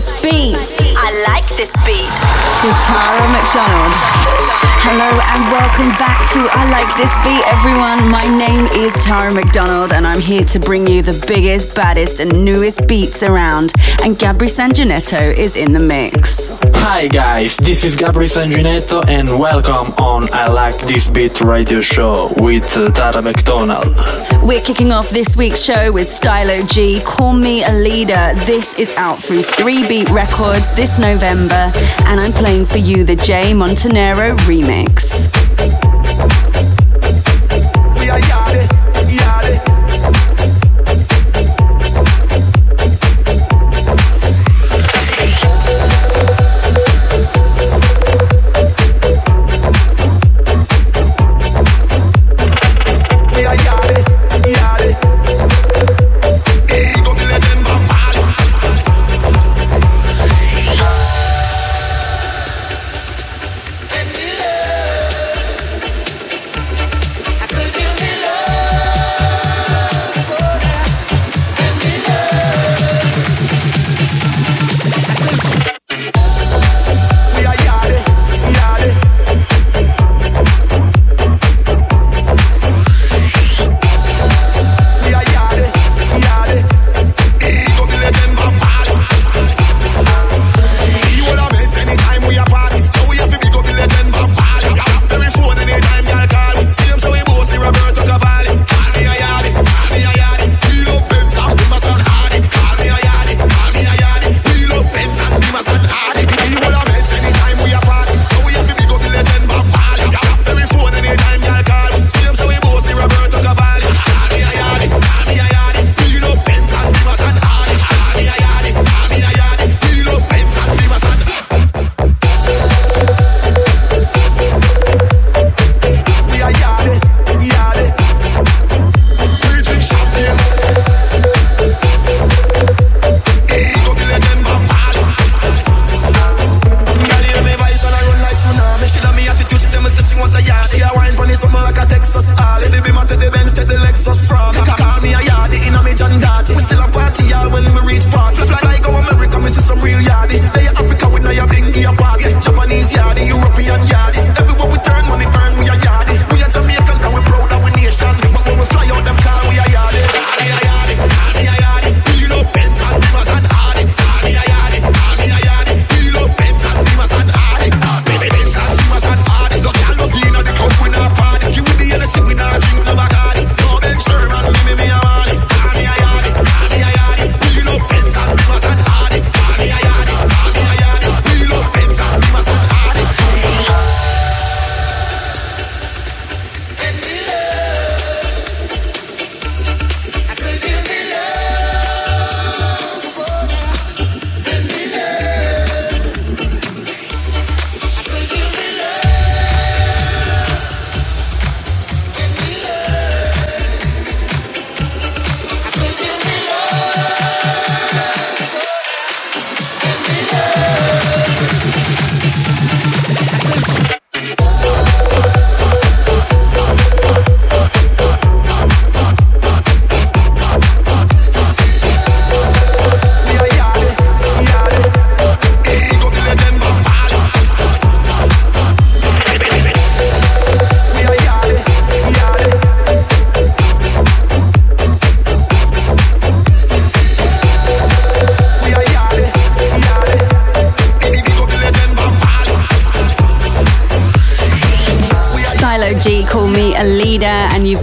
this beat. I like this beat. With Tara McDonald. Hello and welcome back to I Like This Beat, everyone. My name is Tara McDonald and I'm here to bring you the biggest, baddest, and newest beats around. And Gabri Sanginetto is in the mix. Hi guys, this is Gabri Sanginetto and welcome on I Like This Beat radio show with uh, Tara McDonald. We're kicking off this week's show with Stylo G, Call Me a Leader. This is out through 3 Beat Records this November, and I'm playing for you the Jay Montanero remix.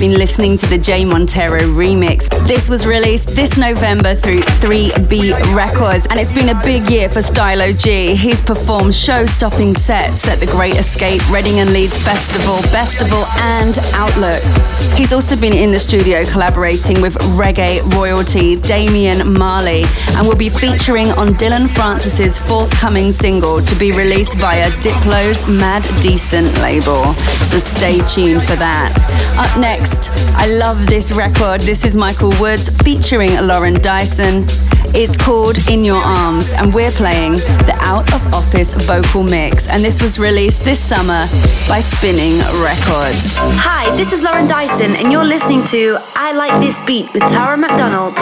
Listening to the Jay Montero remix. This was released this November through 3 Beat Records, and it's been a big year for Stylo G. He's performed show stopping sets at the Great Escape, Reading and Leeds Festival, Festival, and Outlook. He's also been in the studio collaborating with reggae royalty Damian Marley and will be featuring on Dillon Francis's forthcoming single to be released via Diplo's Mad Decent label. So stay tuned for that. Up next, I love this record. This is Michael Woods featuring Lauren Dyson. It's called In Your Arms, and we're playing the Out of Office vocal mix. And this was released this summer by Spinnin' Records. Hi, this is Lauren Dyson, and you're listening to I Like This Beat with Tara McDonald.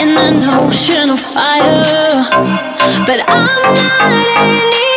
in an ocean of fire, but I'm not anymore.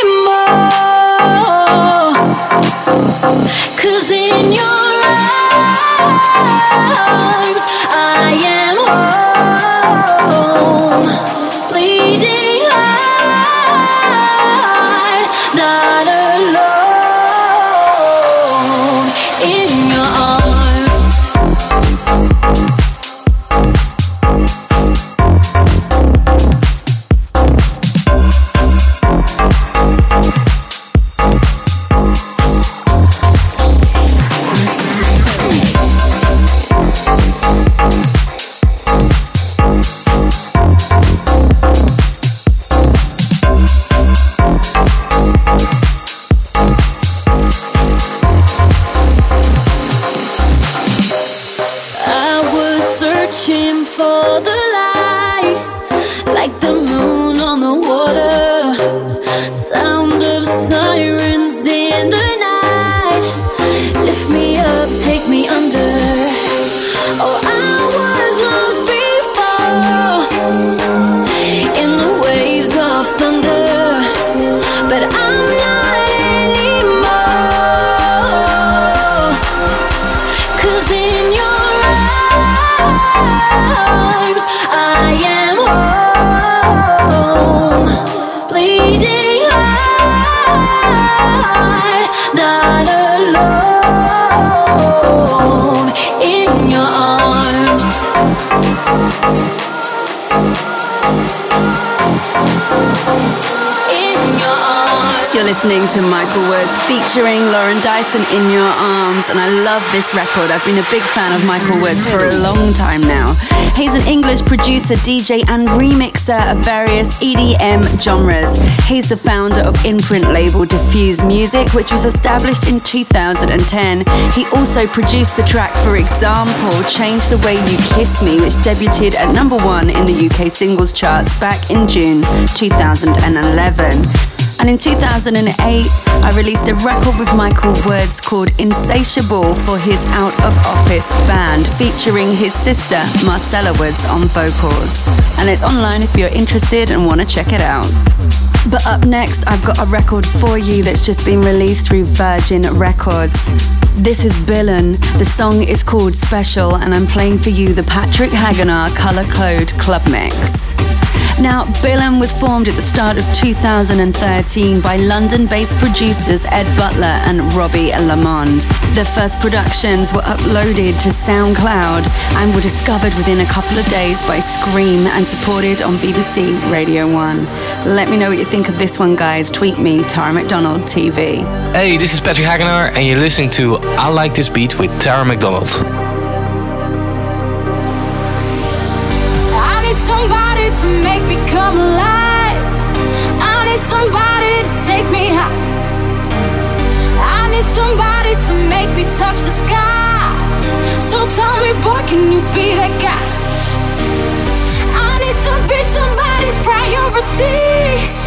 Listening to Michael Woods featuring Lauren Dyson in Your Arms. And I love this record. I've been a big fan of Michael Woods for a long time now. He's an English producer, DJ, and remixer of various EDM genres. He's the founder of imprint label Diffuse Music, which was established in 2010. He also produced the track, for Example, Change the Way You Kiss Me, which debuted at number one in the UK singles charts back in June 2011. And in 2008, I released a record with Michael Woods called Insatiable for his Out of Office band, featuring his sister Marcella Woods on vocals. And it's online if you're interested and want to check it out. But up next, I've got a record for you that's just been released through Virgin Records. This is Billen. The song is called Special, and I'm playing for you the Patrick Hagenaar Color Code Club Mix. Now, Billen was formed at the start of 2013 by London based producers Ed Butler and Robbie Lamond. Their first productions were uploaded to SoundCloud and were discovered within a couple of days by Skream and supported on BBC Radio 1. Let me know what you think of this one, guys. Tweet me, Tara McDonald TV. Hey, this is Patrick Hagenaar, and you're listening to I Like This Beat with Tara McDonald. Somebody to take me high. I need somebody to make me touch the sky. So tell me, boy, can you be that guy? I need to be somebody's priority.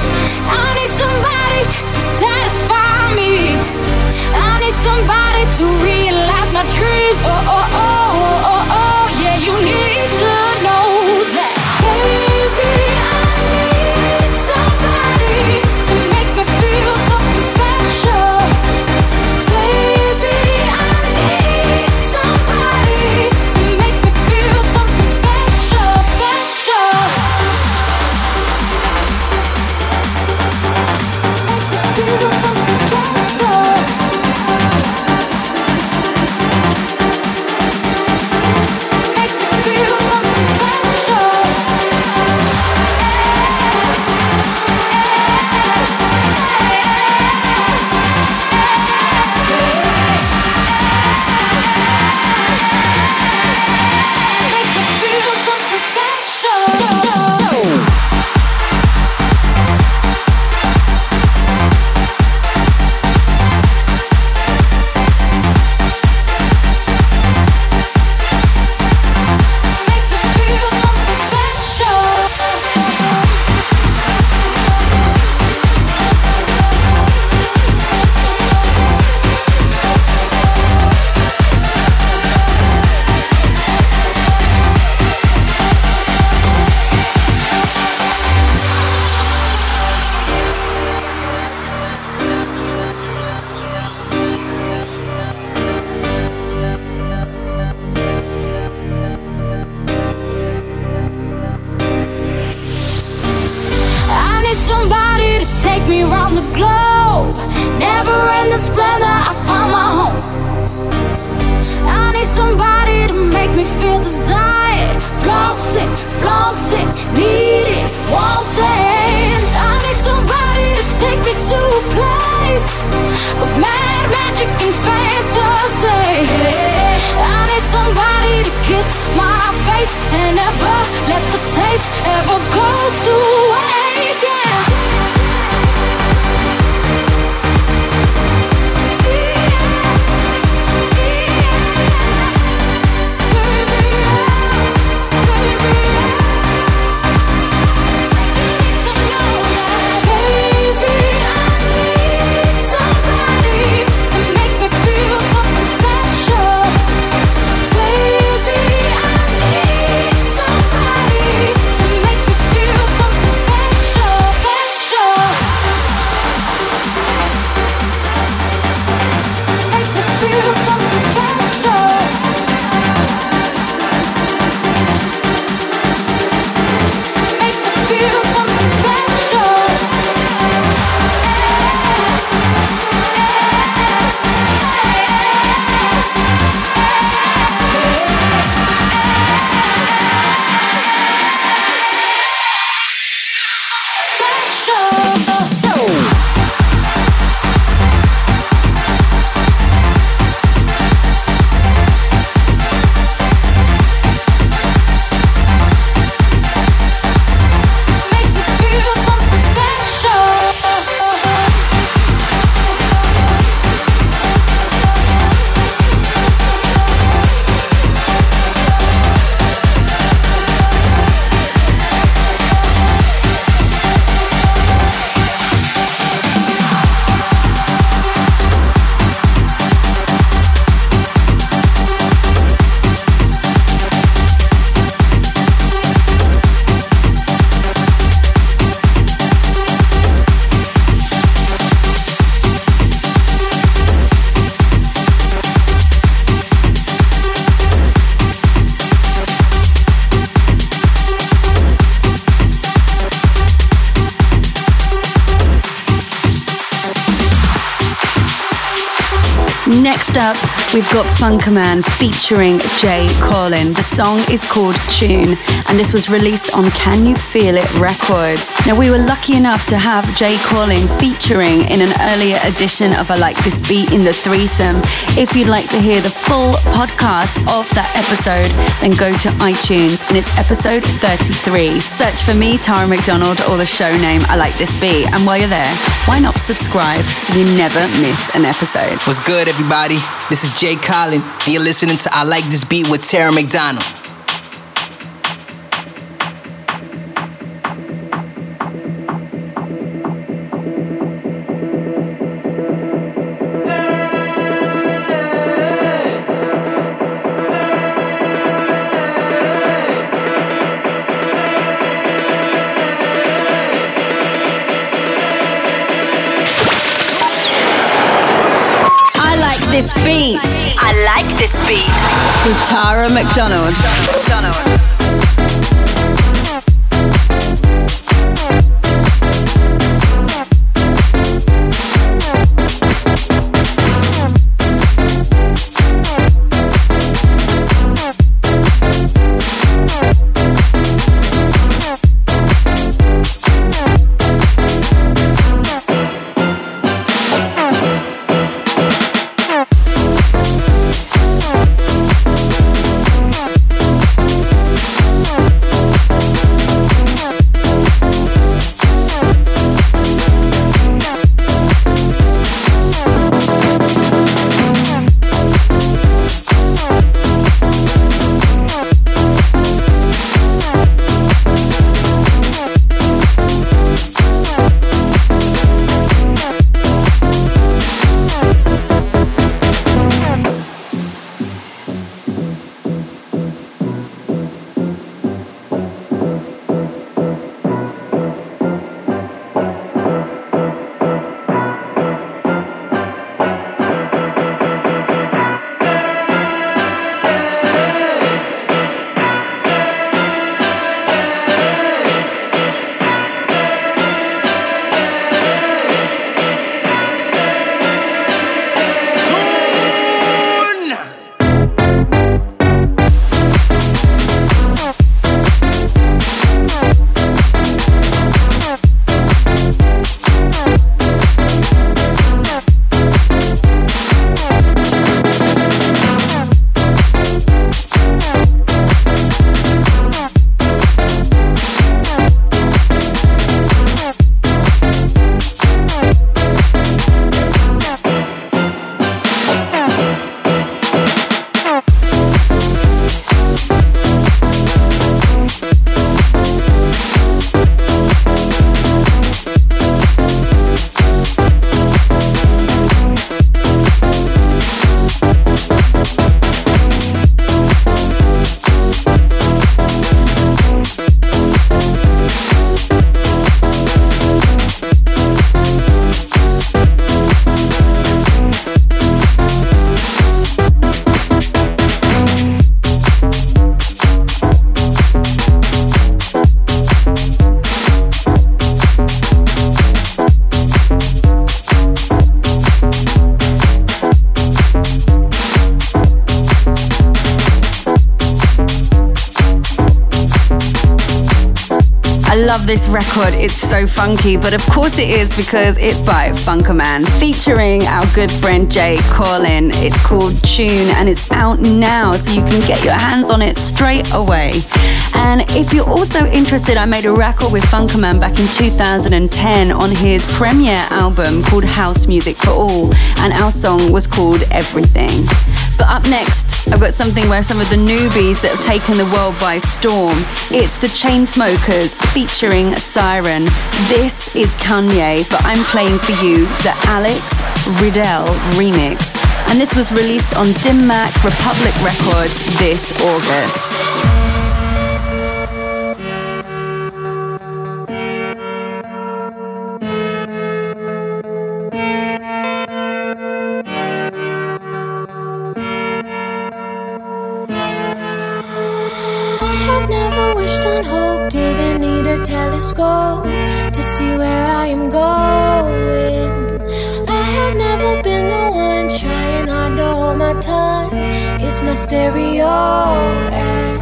My face and never let the taste ever go to we've got Funkerman featuring Jay Colin. The song is called Tune, and this was released on Can You Feel It Records. Now, we were lucky enough to have Jay Colin featuring in an earlier edition of I Like This Beat in the Threesome. If you'd like to hear the full podcast of that episode, then go to iTunes and it's episode 33. Search for me, Tara McDonald, or the show name I Like This Beat. And while you're there, why not subscribe so you never miss an episode? What's good, everybody? This is Jay Colin, and you're listening to I Like This Beat with Tara McDonald. Tara McDonald. Love this record. It's so funky, but of course it is because it's by Funkerman featuring our good friend Jay Colin. It's called Tune and it's out now, so you can get your hands on it straight away. And if you're also interested, I made a record with Funkerman back in 2010 on his premiere album called House Music for All, and our song was called Everything. But up next, I've got something where some of the newbies that have taken the world by storm. It's the Chainsmokers featuring Siren. This is Kanye, but I'm playing for you the Alex Riddle remix. And this was released on Dim Mak Republic Records this August. It's my stereo, and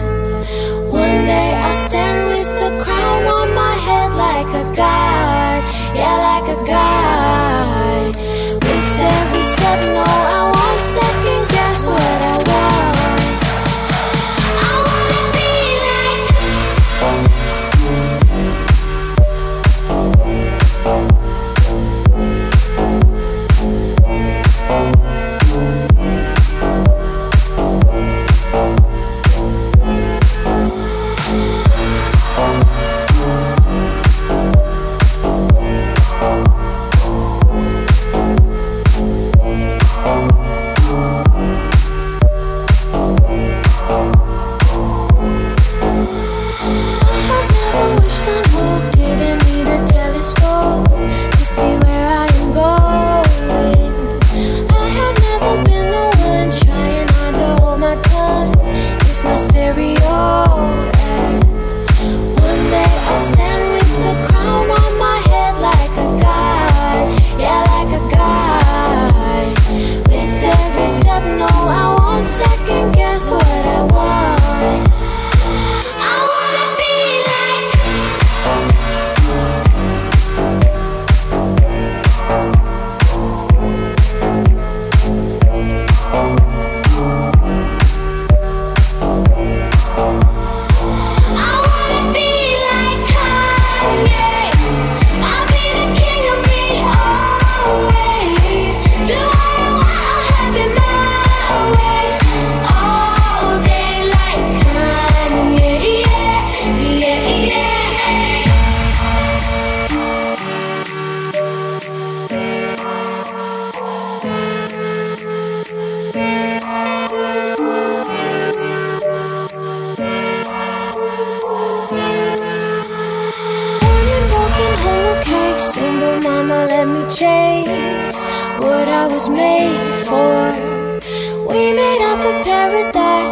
one day I'll stand with the crown on my head like a god. Yeah, like a god. With every step, no, I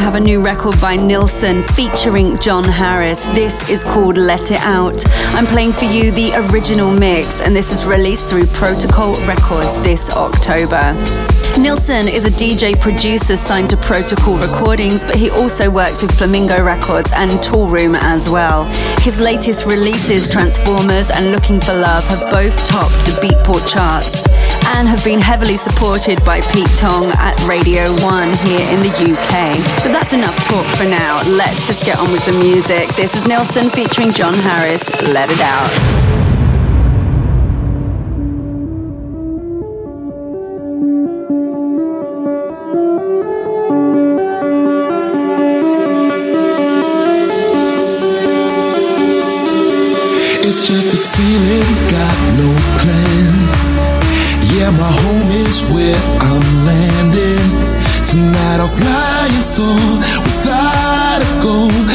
have a new record by Nilsson featuring John Harris. This is called Let It Out. I'm playing for you the original mix, and this was released through Protocol Records this October. Nilsson is a DJ producer signed to Protocol Recordings, but he also works with Flamingo Records and Toolroom as well. His latest releases, Transformers and Looking for Love, have both topped the Beatport charts and have been heavily supported by Pete Tong at Radio 1 here in the UK. But that's enough talk for now. Let's just get on with the music. This is Nilsson featuring John Harris. Let it out. It's just a feeling, got no plan. Yeah, my home is where I'm landing. Tonight I'll fly and soar without a goal.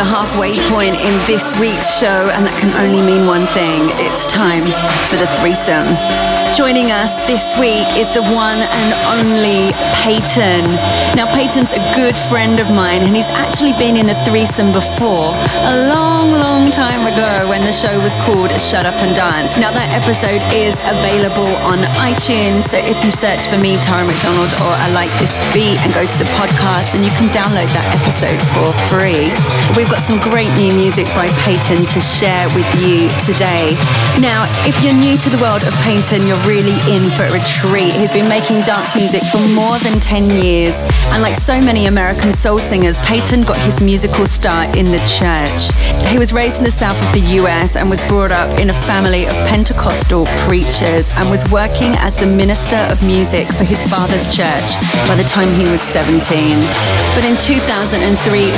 The halfway in this week's show, and that can only mean one thing. It's time for the threesome. Joining us this week is the one and only Peyton. Now, Peyton's a good friend of mine, and he's actually been in the threesome before, a long, long time ago when the show was called Shut Up and Dance. Now, that episode is available on iTunes, so if you search for me, Tara McDonald, or I Like This Beat, and go to the podcast, then you can download that episode for free. We've got some great new music by Peyton to share with you today. Now, if you're new to the world of Peyton, you're really in for a treat. He's been making dance music for more than 10 years. And like so many American soul singers, Peyton got his musical start in the church. He was raised in the south of the US and was brought up in a family of Pentecostal preachers and was working as the minister of music for his father's church by the time he was 17. But in 2003,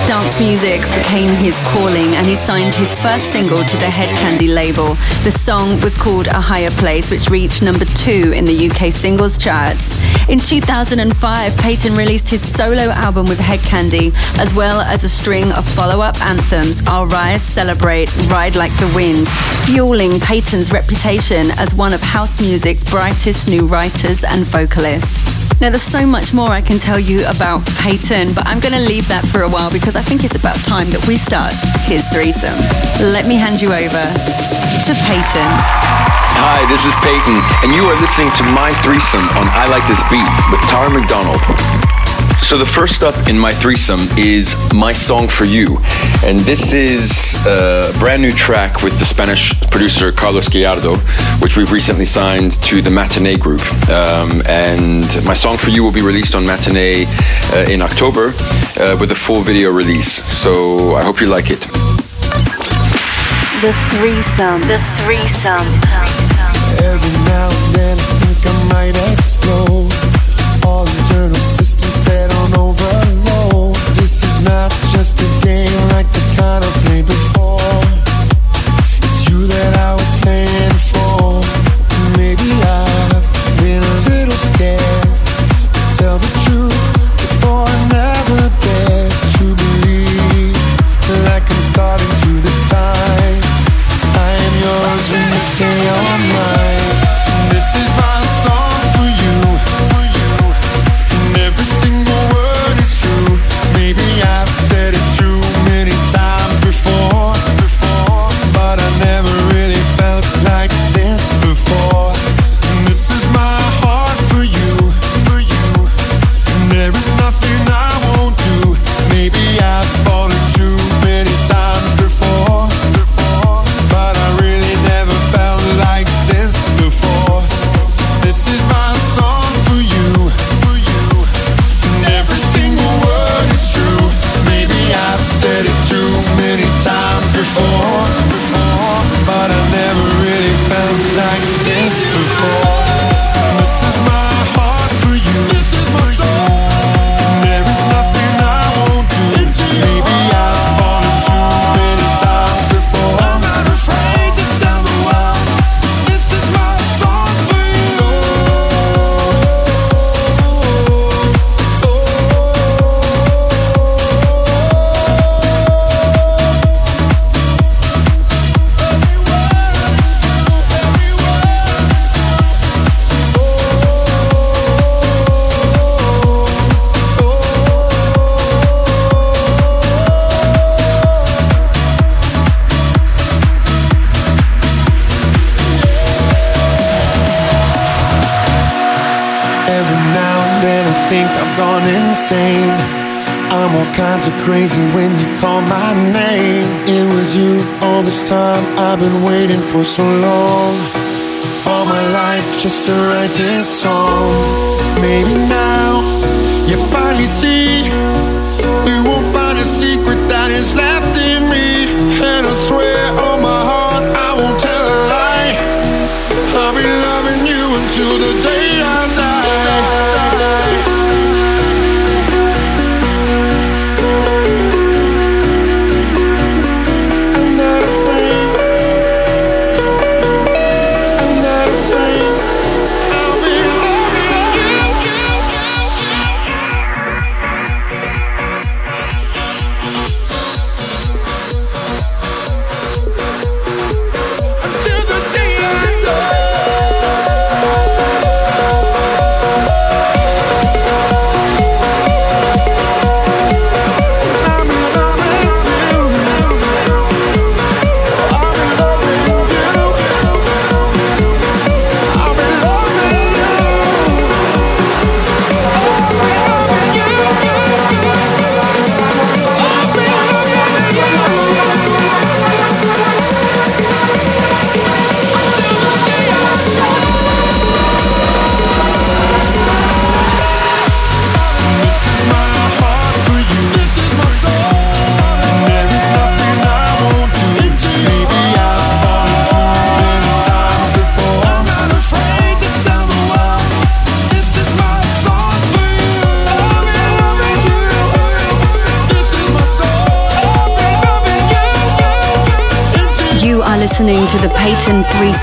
dance music became his calling and he signed his first single to the Hed Kandi label. The song was called A Higher Place, which reached number two in the UK singles charts. In 2005, Peyton released his solo album with Hed Kandi, as well as a string of follow up anthems I'll Rise, Celebrate, Ride Like the Wind, fueling Peyton's reputation as one of house music's brightest new writers and vocalists. Now, there's so much more I can tell you about Peyton, but I'm going to leave that for a while because I think it's about time that we start his threesome. Let me hand you over to Peyton. Hi, this is Peyton, and you are listening to My Threesome on I Like This Beat with Tara McDonald. So the first up in my threesome is My Song for You. And this is a brand new track with the Spanish producer Carlos Gallardo, which we've recently signed to the Matinee Group. Um, and My Song for You will be released on Matinee uh, in October uh, with a full video release. So I hope you like it. The threesome. The threesome. Every now and then I think I might explode. Like the crazy when you call my name. It was you all this time. I've been waiting for so long. All my life just to write this song. Maybe now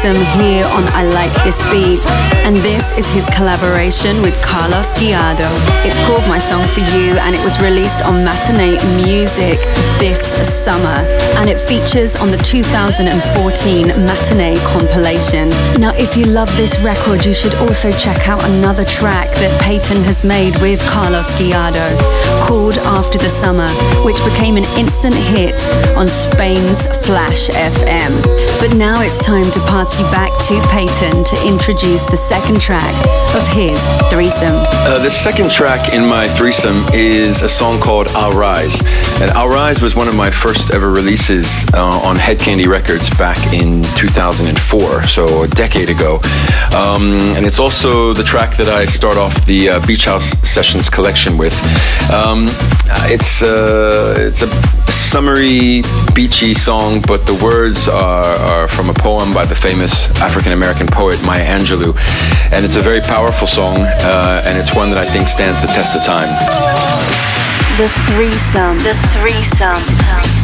Threesome here on I Like This Beat, and this is his collaboration with Carlos Gallardo. It's called My Song for You, and it was released on Matinee Music this summer, and it features on the 2014 Matinee compilation. Now, if you love this record, you should also check out another track that Peyton has made with Carlos Gallardo called After the Summer, which became an instant hit on Spain's Flash FM. But now it's time to pass you back to Peyton to introduce the second track of his threesome. Uh, the second track in my threesome is a song called I'll Rise. And I'll Rise was one of my first ever releases uh, on Hed Kandi Records back in 2004, so a decade ago. Um, and it's also the track that I start off the uh, Beach House Sessions collection with. Um, it's, uh, it's a summery, beachy song, but the words are, are from a poem by the famous African American poet Maya Angelou. And it's a very powerful song, uh, and it's one that I think stands the test of time. The threesome. The threesome.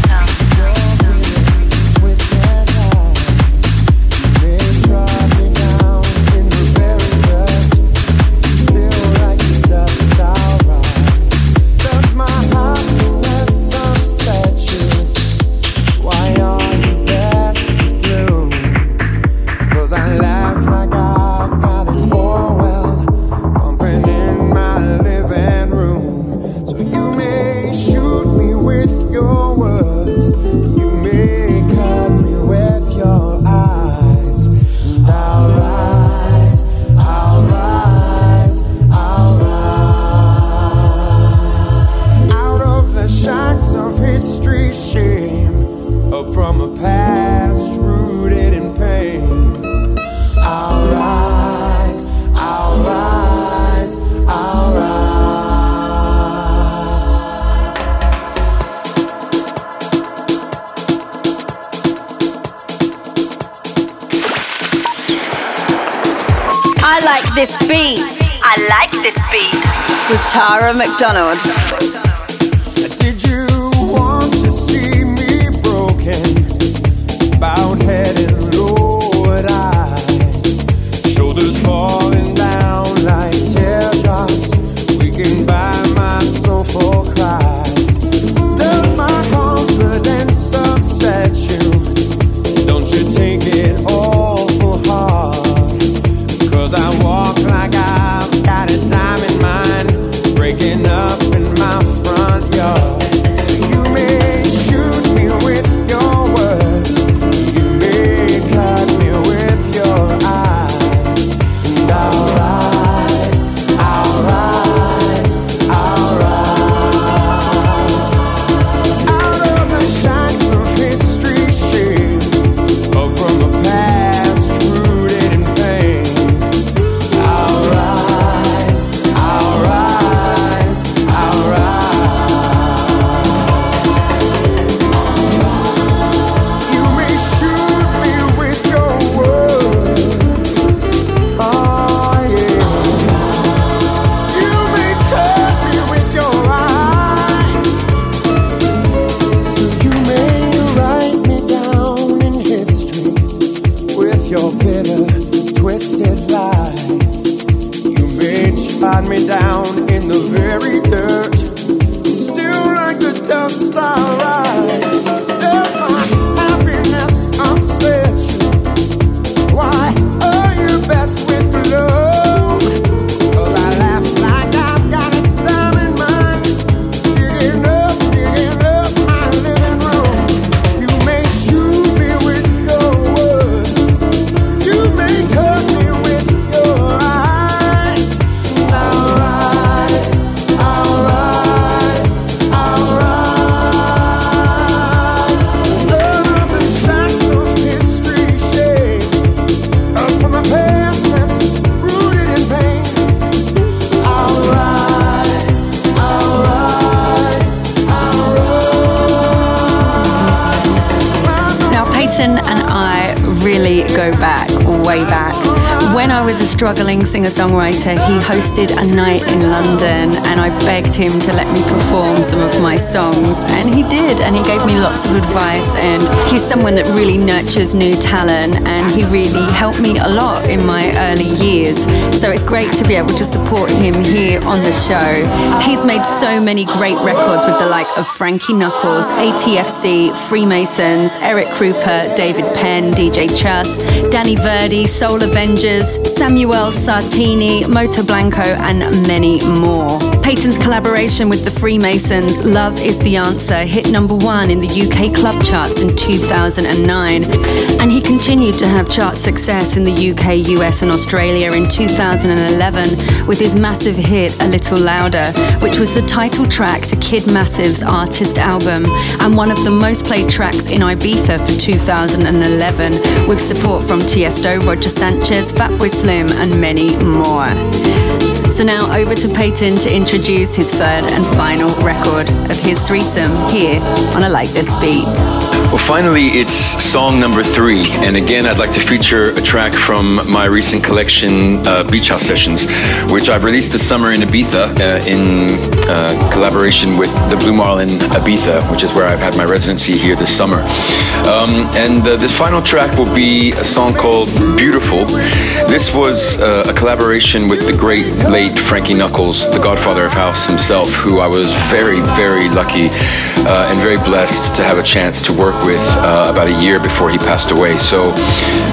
Tara McDonald. Singer songwriter, he hosted a night in London and I begged him to let me perform some of my songs. And he did, and he gave me lots of advice. And he's someone that really nurtures new talent and he really helped me a lot in my early years. So it's great to be able to support him here on the show. He's made so many great records with the like of Frankie Knuckles, ATFC, Freemasons, Eric Krupa, David Penn, DJ Chus, Danny Verde, Soul Avengers, Samuel Sartini, Moto Blanco, and many more. Peyton's collaboration with the Freemasons, Love is the Answer, hit number one in the UK club charts in 2009. And he continued to have chart success in the UK, US, and Australia in 2011 with his massive hit A Little Louder, which was the title track to Kid Massive's artist album and one of the most played tracks in Ibiza for 2011 with support from Tiesto, Roger Sanchez, Fatboy Slim, and many more. So now over to Peyton to introduce his third and final record of his threesome here on a Like This Beat. Well, finally, it's song number three. And again, I'd like to feature a track from my recent collection, uh, Beach House Sessions, which I've released this summer in Ibiza uh, in uh, collaboration with the Blue Marlin Ibiza, which is where I've had my residency here this summer. Um, and uh, this final track will be a song called Beautiful. This was uh, a collaboration with the great Frankie Knuckles, the godfather of house himself, who I was very, very lucky uh, and very blessed to have a chance to work with uh, about a year before he passed away. So,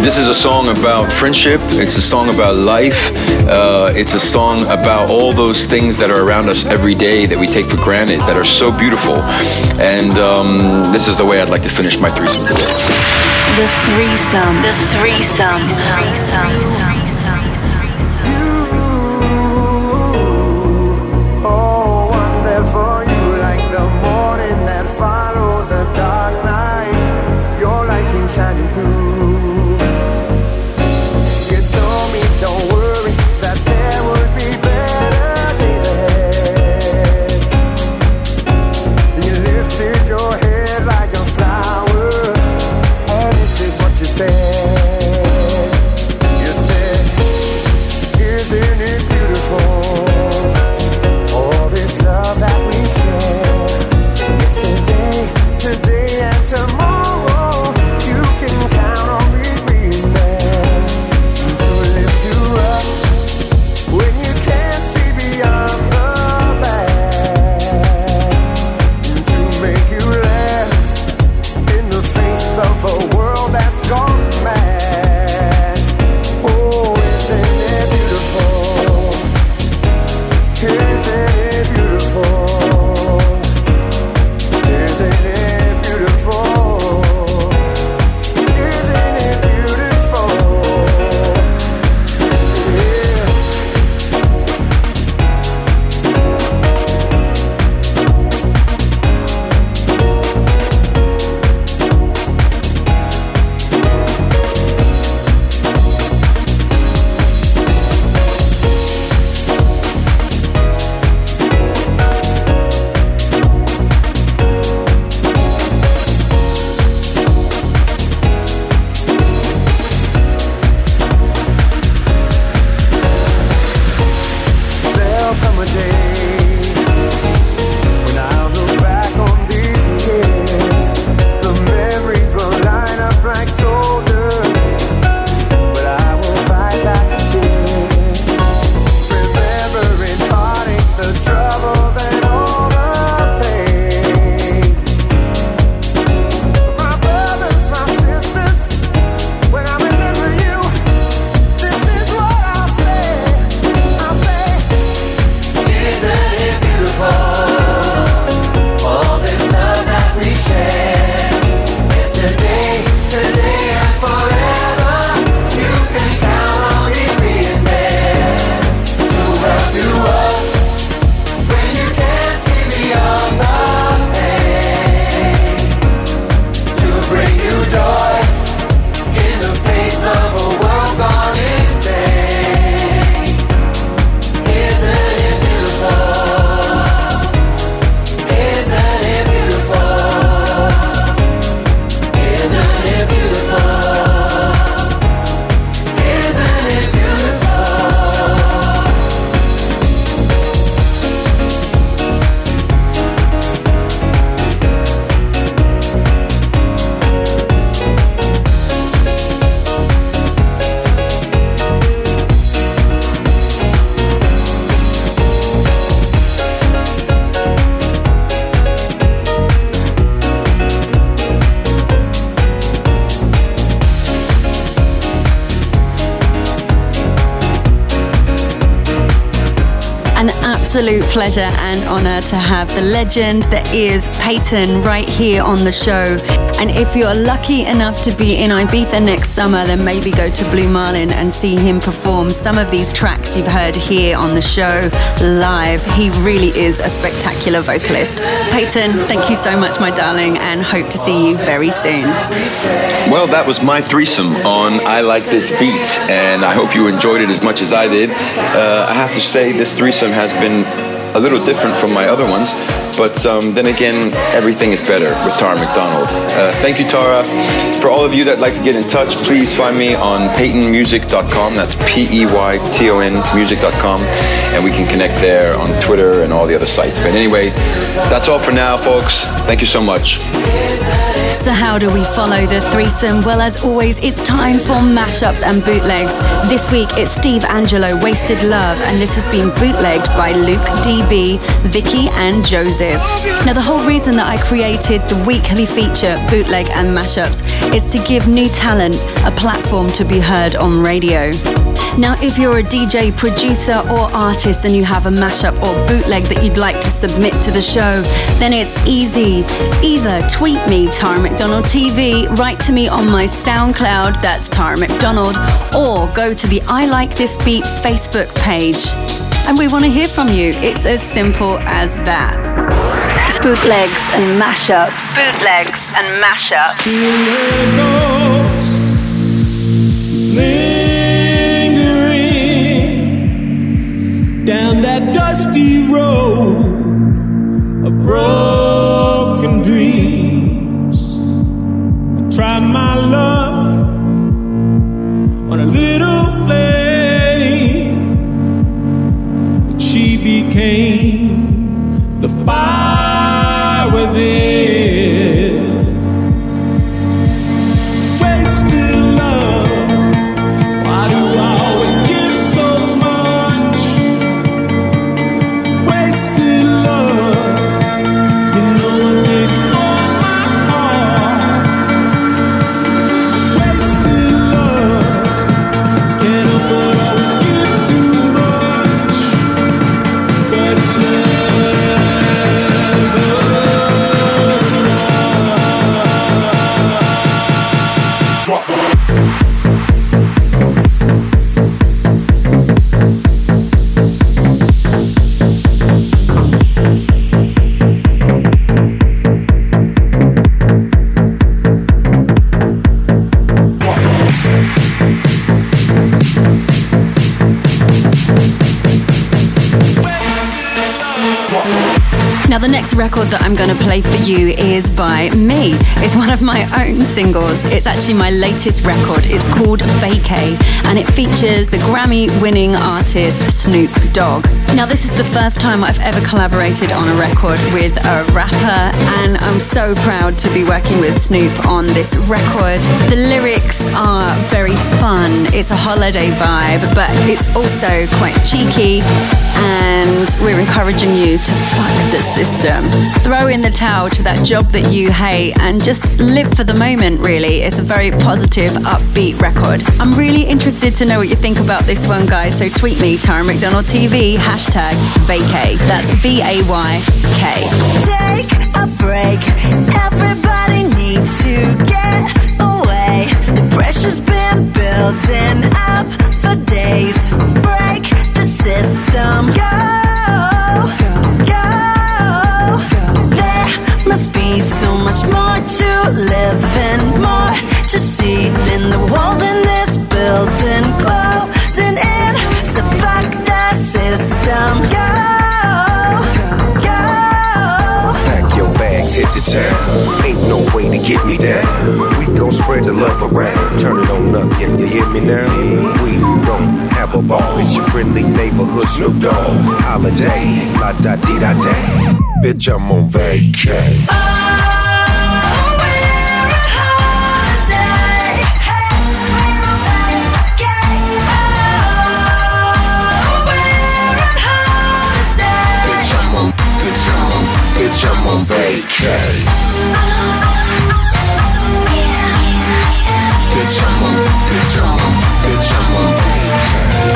this is a song about friendship, it's a song about life, uh, it's a song about all those things that are around us every day that we take for granted that are so beautiful. And um, this is the way I'd like to finish my threesome today. The threesome. The threesome. The threesome. You said absolute pleasure and honor to have the legend that is Peyton right here on the show. And if you're lucky enough to be in Ibiza next summer, then maybe go to Blue Marlin and see him perform some of these tracks you've heard here on the show live. He really is a spectacular vocalist. Peyton, thank you so much, my darling, and hope to see you very soon. Well, that was my threesome on I Like This Beat, and I hope you enjoyed it as much as I did. Uh, I have to say, this threesome has been a little different from my other ones, but um, then again, everything is better with Tara McDonald. Uh, thank you, Tara. For all of you that like to get in touch, please find me on peytonmusic.com. That's P E Y T O N music.com, and we can connect there on Twitter and all the other sites. But anyway, that's all for now, folks. Thank you so much. So, how do we follow the threesome? Well, as always, it's time for mashups and bootlegs. This week, it's Steve Angello, Wasted Love, and this has been bootlegged by Luke DB, Vicky, and Joseph. Now, the whole reason that I created the weekly feature, Bootleg and Mashups, is to give new talent a platform to be heard on radio. Now, if you're a DJ, producer, or artist and you have a mashup or bootleg that you'd like to submit to the show, then it's easy. Either tweet me, Tara McDonald TV, write to me on my SoundCloud, that's Tara McDonald, or go to the I Like This Beat Facebook page. And we want to hear from you. It's as simple as that. Bootlegs and mashups. Bootlegs and mashups. That I'm going to play for you is by me. It's one of my own singles. It's actually my latest record. It's called Vacay, and it features the Grammy winning artist Snoop Dogg. Now, this is the first time I've ever collaborated on a record with a rapper, and I'm so proud to be working with Snoop on this record. The lyrics are very fun, it's a holiday vibe, but it's also quite cheeky, and we're encouraging you to fuck the system. Throw in the towel to that job that you hate and just live for the moment, really. It's a very positive, upbeat record. I'm really interested to know what you think about this one, guys, so tweet me, Tara McDonald TV, hashtag vacay. That's V A Y K. Take a break. Everybody needs to get pressure's been building up for days. Break the system. Go, go. There must be so much more to live and more to see than the walls in this building closing in. So fuck the system. Go. Hit the town. Ain't no way to get me down. We gon' spread the love around. Turn it on up, yeah, you hear me now? We gon' have a ball. It's your friendly neighborhood Snoop Dogg. Holiday, la da dee da day. Bitch, I'm on vacay. bitch, I'm on vacay. Bitch, I'm on, bitch, I'm on, bitch, I'm on vacay.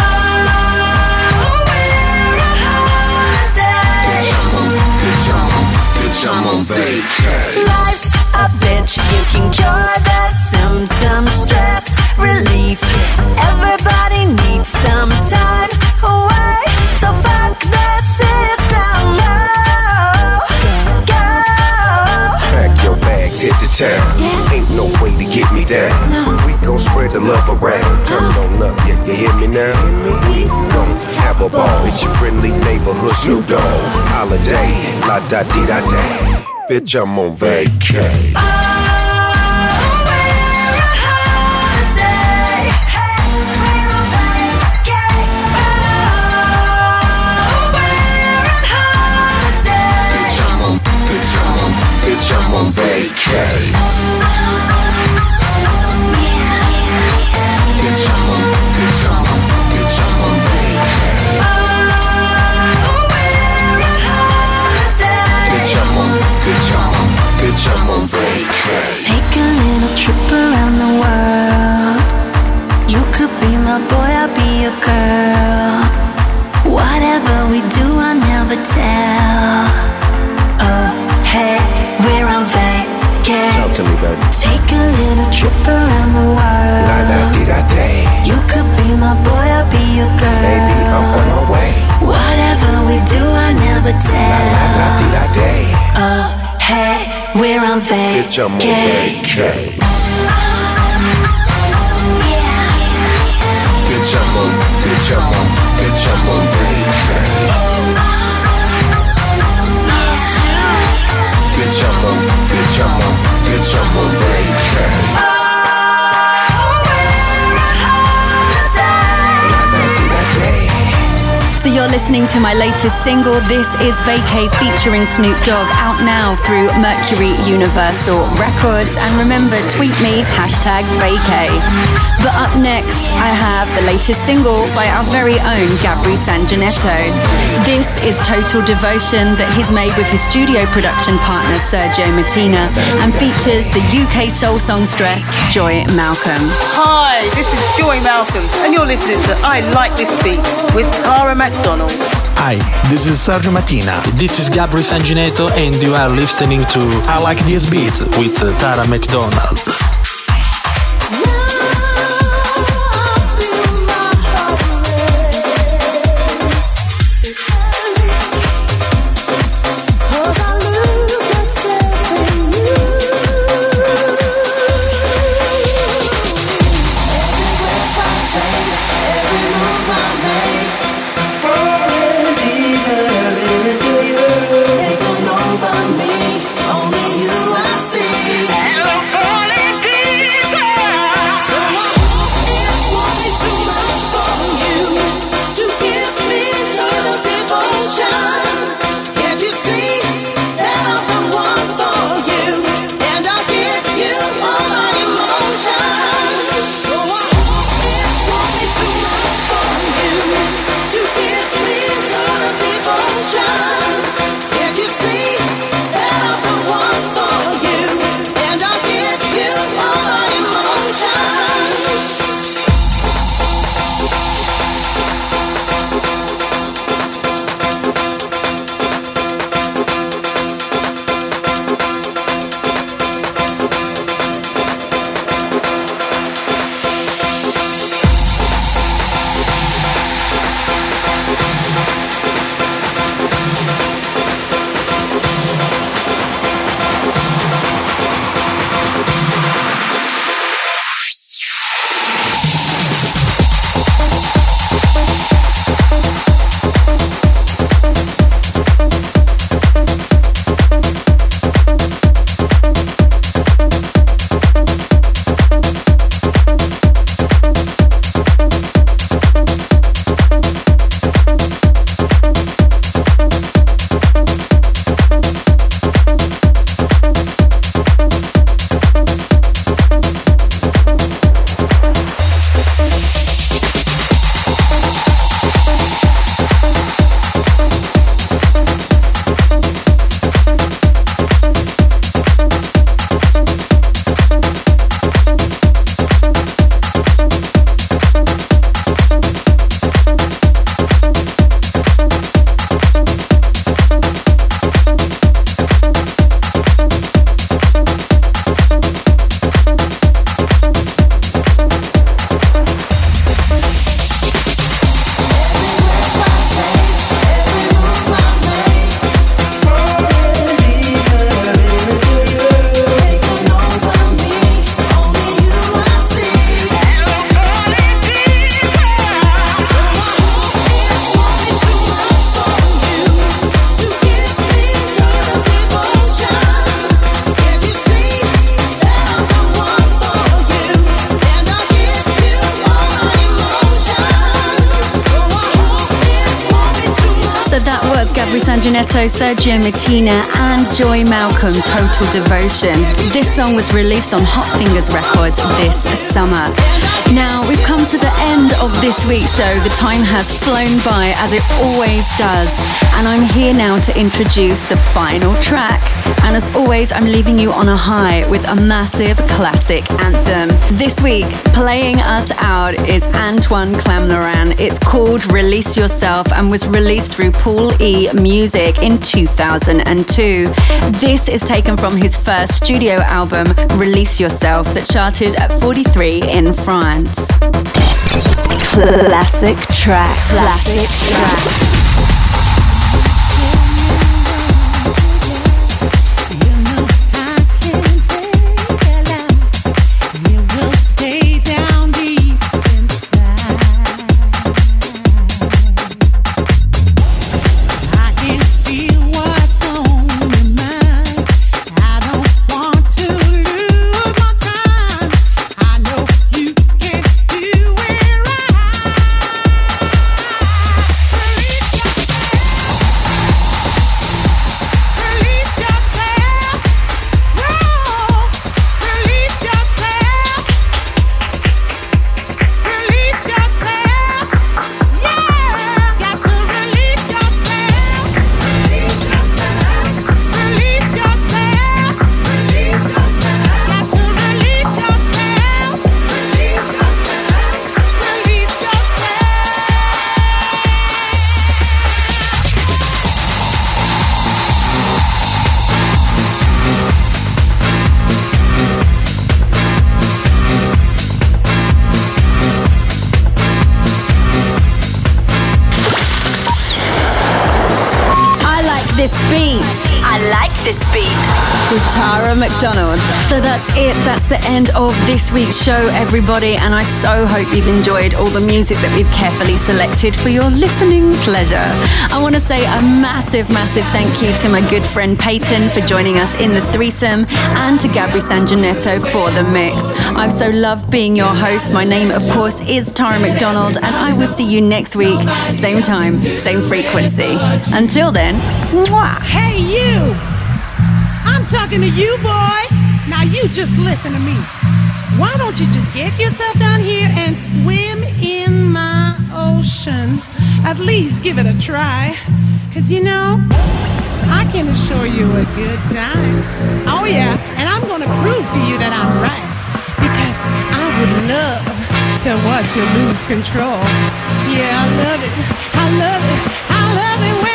Bitch, I'm on, bitch, I'm on, bitch, I'm on vacay. Life's a bitch, you can cure the symptoms, stress relief. Everybody needs some time away, so fuck the system. Down. We gon' spread the love around. Turn it on up, yeah, you hear me now? We gon' have a ball. It's your friendly neighborhood Snoop Dogg. Holiday, la da di da da. Bitch, I'm on vacay. Bitch, I'm on vacay. Bitch, I'm on vacay. Take a little trip around the world. You could be my boy, I'll be your girl. Whatever we do, I'll never tell. Oh, hey, we're on vacay. Talk to me, baby. Take a little trip around the world. La da di da day. You could be my boy, I'll be your girl. Baby, I'm on my way. Whatever we do, I never tell. La da di da day. Oh, hey, we're on vacay. Bitch, I'm on. Bitch, I'm on, bitch, I'm on, bitch, I'm on vacay. Bitch, I'm on, bitch, I'm on, bitch, I'm on vacay. You're listening to my latest single. This is Vacay featuring Snoop Dogg out now through Mercury Universal Records. And remember, tweet me, hashtag Vacay. But up next, I have the latest single by our very own Gabri Sangineto. This is Total Devotion that he's made with his studio production partner Sergio Mattina and features the UK soul songstress Joy Malcolm. Hi, this is Joy Malcolm, and you're listening to I Like This Beat with Tara McDonald. Hi, this is Sergio Mattina. This is Gabri Sangineto and you are listening to I Like This Beat with Tara McDonald. Sergio Mattina, Malcolm, Total Devotion. This song was released on Hot Fingers Records this summer. Now, we've come to the end of this week's show. The time has flown by, as it always does. And I'm here now to introduce the final track. And as always, I'm leaving you on a high with a massive classic anthem. This week, playing us out is Antoine Clamaran. It's called Release Yourself and was released through Pool E Music in 2002. This is taken from his first studio album, Release Yourself, that charted at 43 in France. Classic track. Classic track. This beat. I like this beat. with Tara McDonald. So that's it. That's the end of this week's show, everybody. And I so hope you've enjoyed all the music that we've carefully selected for your listening pleasure. I want to say a massive, massive thank you to my good friend Peyton for joining us in the threesome and to Gabri Sangineto for the mix. I've so loved being your host. My name, of course, is Tara McDonald, and I will see you next week, same time, same frequency. Until then, mwah. Hey, you! I'm talking to you, boy. Now you just listen to me. Why don't you just get yourself down here and swim in my ocean? At least give it a try. Cause you know, I can assure you a good time. Oh, yeah, and I'm gonna prove to you that I'm right. Because I would love to watch you lose control. Yeah, I love it. I love it. I love it.